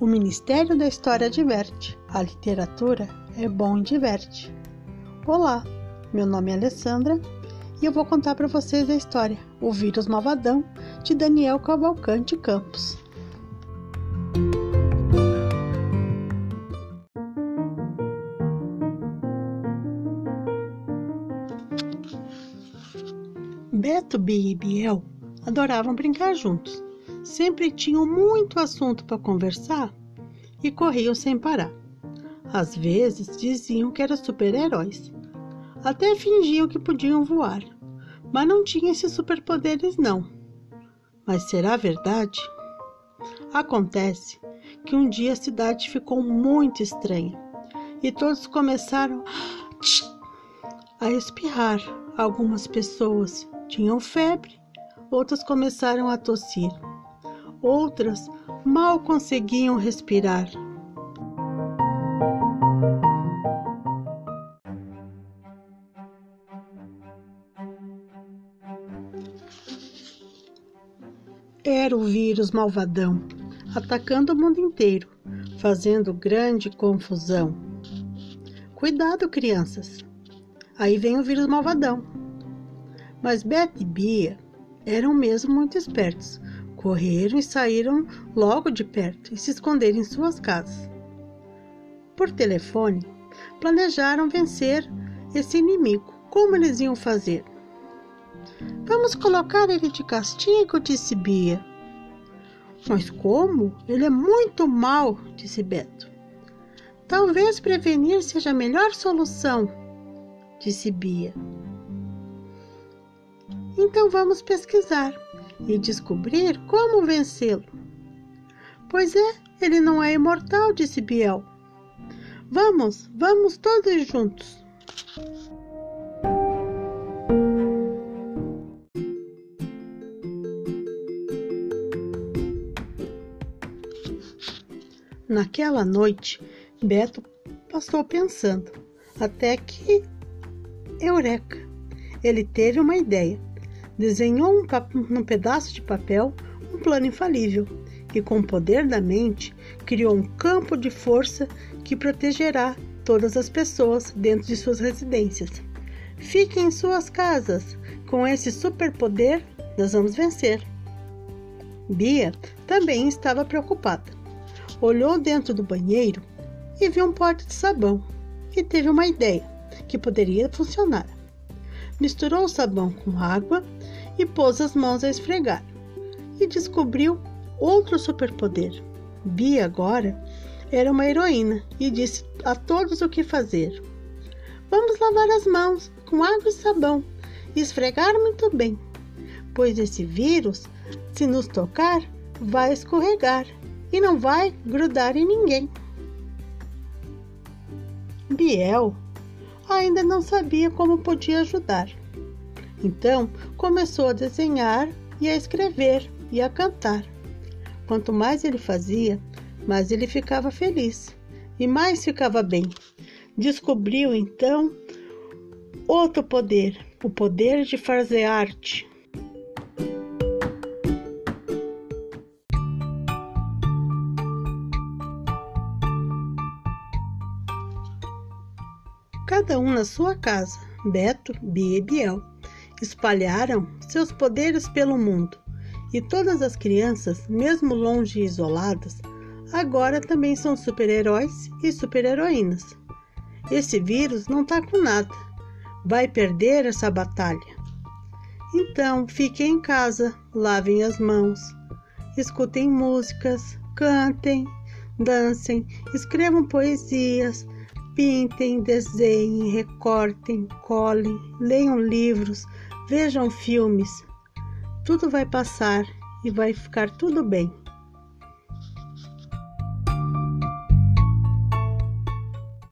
O Ministério da História diverte. A literatura é bom e diverte. Olá, meu nome é Alessandra e eu vou contar para vocês a história O Vírus Malvadão de Daniel Cavalcante Campos. Beto, Bia e Biel adoravam brincar juntos. Sempre tinham muito assunto para conversar e corriam sem parar. Às vezes diziam que eram super-heróis. Até fingiam que podiam voar, mas não tinham esses superpoderes não. Mas será verdade? Acontece que um dia a cidade ficou muito estranha e todos começaram a espirrar. Algumas pessoas tinham febre, outras começaram a tossir, outras mal conseguiam respirar. Era o vírus malvadão, atacando o mundo inteiro, fazendo grande confusão. Cuidado, crianças! Aí vem o vírus malvadão. Mas Beth e Bia eram mesmo muito espertos. Correram e saíram logo de perto e se esconderam em suas casas. Por telefone, planejaram vencer esse inimigo. Como eles iam fazer? Vamos colocar ele de castigo, disse Bia. Mas como? Ele é muito mal, disse Beto. Talvez prevenir seja a melhor solução, disse Bia. Então vamos pesquisar e descobrir como vencê-lo. Pois é, ele não é imortal, disse Biel. Vamos, vamos todos juntos. Naquela noite, Beto passou pensando, até que. Eureka! Ele teve uma ideia desenhou um, num pedaço de papel um plano infalível e, com o poder da mente, criou um campo de força que protegerá todas as pessoas dentro de suas residências. Fiquem em suas casas. Com esse superpoder, nós vamos vencer. Bia também estava preocupada. Olhou dentro do banheiro e viu um pote de sabão e teve uma ideia que poderia funcionar. Misturou o sabão com água e pôs as mãos a esfregar. E descobriu outro superpoder. Bia agora era uma heroína e disse a todos o que fazer. Vamos lavar as mãos com água e sabão e esfregar muito bem, pois esse vírus, se nos tocar, vai escorregar e não vai grudar em ninguém. Biel ainda não sabia como podia ajudar. Então começou a desenhar e a escrever e a cantar. Quanto mais ele fazia, mais ele ficava feliz e mais ficava bem. Descobriu então outro poder, o poder de fazer arte. Cada um na sua casa, Beto, Bia e Biel espalharam seus poderes pelo mundo, e todas as crianças, mesmo longe e isoladas, agora também são super-heróis e super-heroínas. Esse vírus não está com nada, vai perder essa batalha. Então, fiquem em casa, lavem as mãos, escutem músicas, cantem, dancem, escrevam poesias, pintem, desenhem, recortem, colhem, leiam livros, Vejam filmes. Tudo vai passar e vai ficar tudo bem.